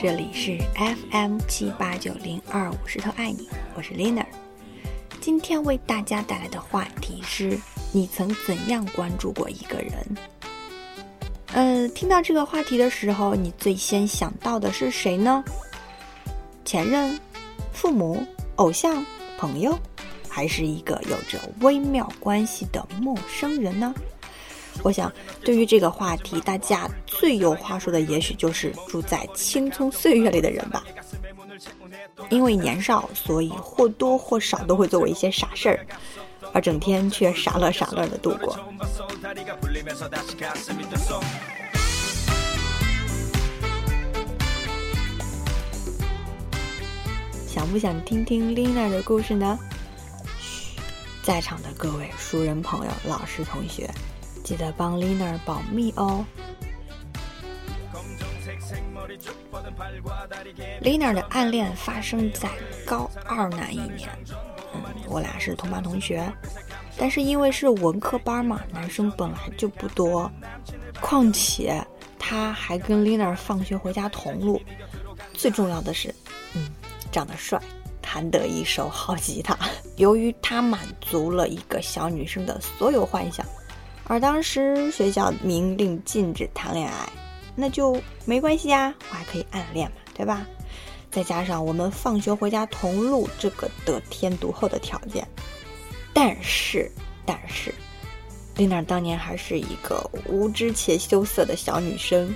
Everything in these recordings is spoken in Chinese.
这里是 FM 七八九零二五石头爱你，我是 Lina。今天为大家带来的话题是：你曾怎样关注过一个人？呃，听到这个话题的时候，你最先想到的是谁呢？前任、父母、偶像、朋友，还是一个有着微妙关系的陌生人呢？我想，对于这个话题，大家最有话说的，也许就是住在青葱岁月里的人吧。因为年少，所以或多或少都会做过一些傻事儿，而整天却傻乐傻乐的度过。想不想听听 Lina 的故事呢？嘘，在场的各位熟人朋友、老师同学。记得帮 Lina 保密哦。Lina 的暗恋发生在高二那一年，嗯，我俩是同班同学，但是因为是文科班嘛，男生本来就不多，况且他还跟 Lina 放学回家同路，最重要的是，嗯，长得帅，弹得一手好吉他。由于他满足了一个小女生的所有幻想。而当时学校明令禁止谈恋爱，那就没关系呀，我还可以暗恋嘛，对吧？再加上我们放学回家同路这个得天独厚的条件，但是，但是，丽娜当年还是一个无知且羞涩的小女生，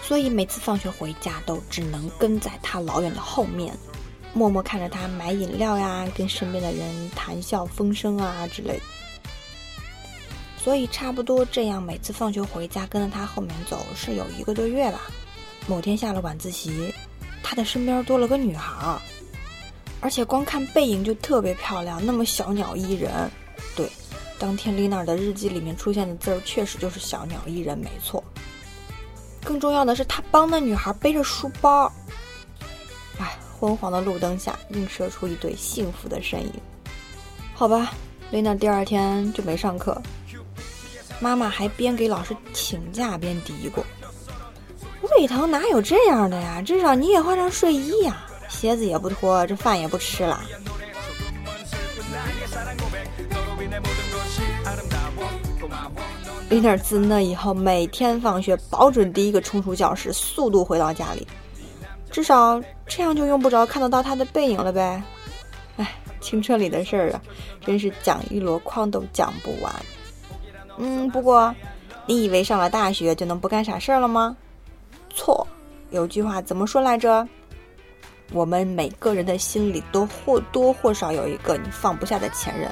所以每次放学回家都只能跟在她老远的后面，默默看着她买饮料呀，跟身边的人谈笑风生啊之类的。所以差不多这样，每次放学回家跟着他后面走是有一个多月吧。某天下了晚自习，他的身边多了个女孩，而且光看背影就特别漂亮，那么小鸟依人。对，当天丽娜的日记里面出现的字儿确实就是小鸟依人，没错。更重要的是，他帮那女孩背着书包。哎，昏黄的路灯下映射出一对幸福的身影。好吧，丽娜第二天就没上课。妈妈还边给老师请假边嘀咕：“胃疼哪有这样的呀？至少你也换上睡衣呀，鞋子也不脱，这饭也不吃了。”丽娜自那以后每天放学保准第一个冲出教室，速度回到家里，至少这样就用不着看得到他的背影了呗。哎，青春里的事儿啊，真是讲一箩筐都讲不完。嗯，不过，你以为上了大学就能不干傻事儿了吗？错，有句话怎么说来着？我们每个人的心里都或多或少有一个你放不下的前任，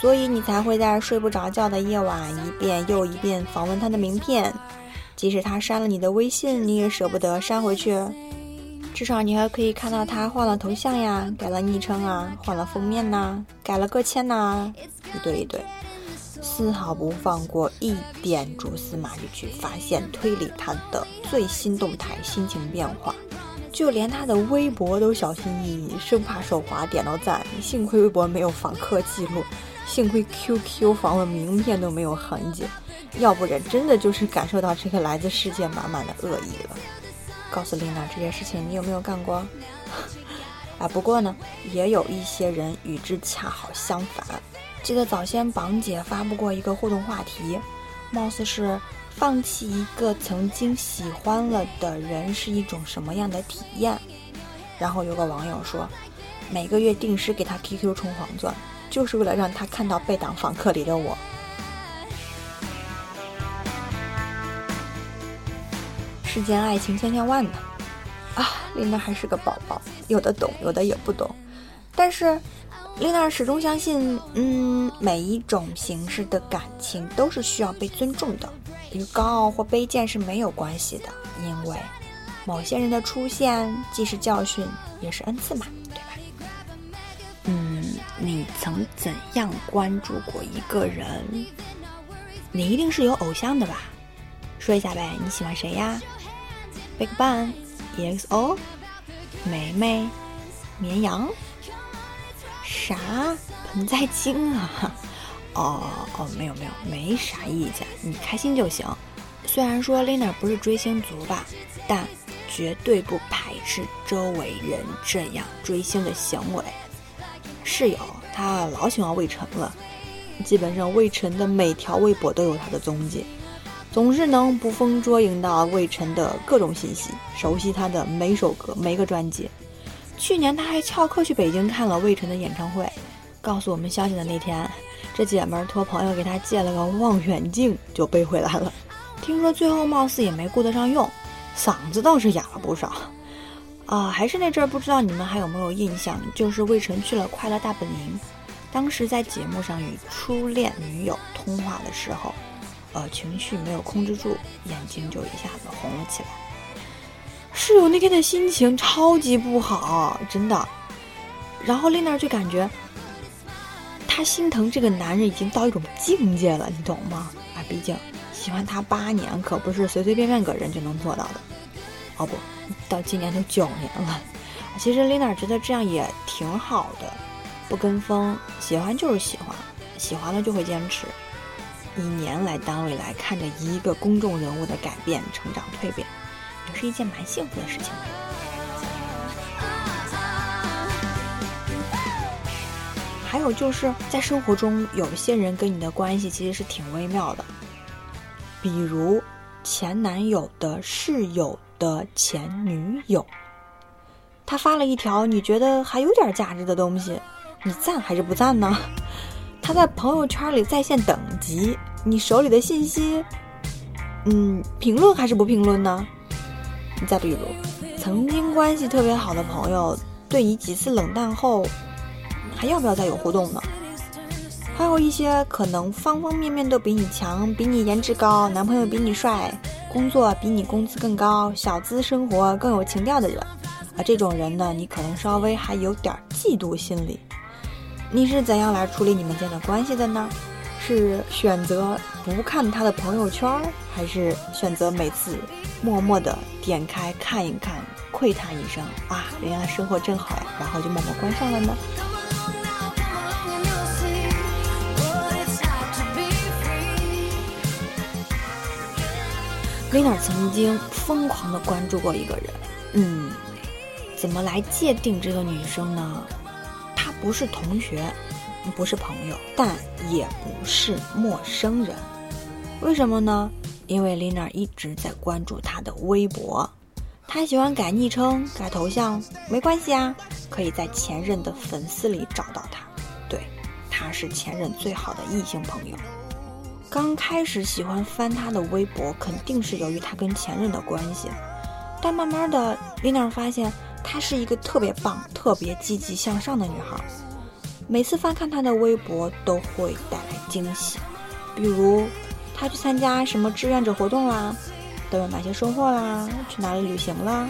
所以你才会在睡不着觉的夜晚一遍又一遍访问他的名片，即使他删了你的微信，你也舍不得删回去。至少你还可以看到他换了头像呀，改了昵称啊，换了封面呐，改了个签呐，一对一对。丝毫不放过一点蛛丝马迹去发现推理他的最新动态、心情变化，就连他的微博都小心翼翼，生怕手滑点到赞。幸亏微博没有访客记录，幸亏 QQ 访问名片都没有痕迹，要不然真的就是感受到这个来自世界满满的恶意了。告诉琳娜这件事情你有没有干过？啊，不过呢，也有一些人与之恰好相反。记得早先榜姐发布过一个互动话题，貌似是放弃一个曾经喜欢了的人是一种什么样的体验。然后有个网友说，每个月定时给他 QQ 充黄钻，就是为了让他看到被挡访客里的我。世间爱情千千万呢，啊，琳娜还是个宝宝，有的懂，有的也不懂，但是。丽娜始终相信，嗯，每一种形式的感情都是需要被尊重的，与高傲或卑贱是没有关系的，因为某些人的出现既是教训，也是恩赐嘛，对吧？嗯，你曾怎样关注过一个人？你一定是有偶像的吧？说一下呗，你喜欢谁呀？BigBang、EXO、梅梅、绵羊。啥盆栽精啊？哦哦，没有没有，没啥意见，你开心就行。虽然说 Lina 不是追星族吧，但绝对不排斥周围人这样追星的行为。室友他老喜欢魏晨了，基本上魏晨的每条微博都有他的踪迹，总是能捕风捉影到魏晨的各种信息，熟悉他的每首歌、每个专辑。去年他还翘课去北京看了魏晨的演唱会，告诉我们消息的那天，这姐们儿托朋友给他借了个望远镜就背回来了。听说最后貌似也没顾得上用，嗓子倒是哑了不少。啊，还是那阵儿，不知道你们还有没有印象？就是魏晨去了《快乐大本营》，当时在节目上与初恋女友通话的时候，呃，情绪没有控制住，眼睛就一下子红了起来。室友那天的心情超级不好，真的。然后丽娜就感觉，她心疼这个男人已经到一种境界了，你懂吗？啊，毕竟喜欢他八年，可不是随随便便个人就能做到的。哦不。到今年都九年了，其实丽娜觉得这样也挺好的，不跟风，喜欢就是喜欢，喜欢了就会坚持。以年来单位来看着一个公众人物的改变、成长、蜕变，是一件蛮幸福的事情。还有就是在生活中，有些人跟你的关系其实是挺微妙的，比如前男友的室友。的前女友，他发了一条你觉得还有点价值的东西，你赞还是不赞呢？他在朋友圈里在线等级，你手里的信息，嗯，评论还是不评论呢？再比如，曾经关系特别好的朋友对你几次冷淡后，还要不要再有互动呢？还有一些可能方方面面都比你强，比你颜值高，男朋友比你帅。工作比你工资更高，小资生活更有情调的人，而这种人呢，你可能稍微还有点嫉妒心理。你是怎样来处理你们间的关系的呢？是选择不看他的朋友圈，还是选择每次默默的点开看一看，喟叹一声啊，原来生活真好呀，然后就默默关上了呢？丽娜曾经疯狂的关注过一个人，嗯，怎么来界定这个女生呢？她不是同学，不是朋友，但也不是陌生人。为什么呢？因为丽娜一直在关注她的微博，她喜欢改昵称、改头像，没关系啊，可以在前任的粉丝里找到她。对，她是前任最好的异性朋友。刚开始喜欢翻他的微博，肯定是由于他跟前任的关系。但慢慢的，丽娜发现她是一个特别棒、特别积极向上的女孩。每次翻看他的微博，都会带来惊喜。比如，他去参加什么志愿者活动啦，都有哪些收获啦？去哪里旅行啦？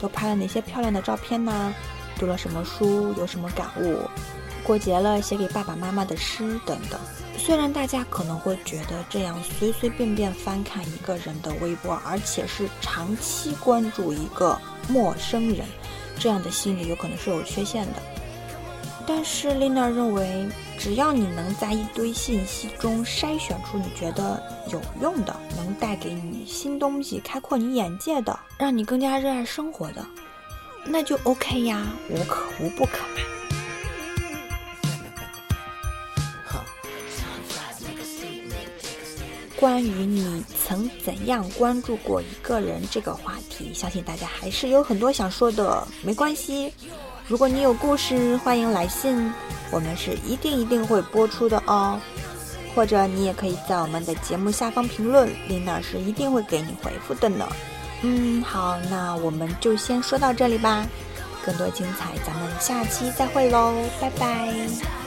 都拍了哪些漂亮的照片呐？读了什么书？有什么感悟？过节了，写给爸爸妈妈的诗等等。虽然大家可能会觉得这样随随便便翻看一个人的微博，而且是长期关注一个陌生人，这样的心理有可能是有缺陷的。但是丽娜认为，只要你能在一堆信息中筛选出你觉得有用的，能带给你新东西、开阔你眼界的，让你更加热爱生活的，那就 OK 呀，无可无不可嘛。关于你曾怎样关注过一个人这个话题，相信大家还是有很多想说的。没关系，如果你有故事，欢迎来信，我们是一定一定会播出的哦。或者你也可以在我们的节目下方评论，林老师一定会给你回复的呢。嗯，好，那我们就先说到这里吧。更多精彩，咱们下期再会喽，拜拜。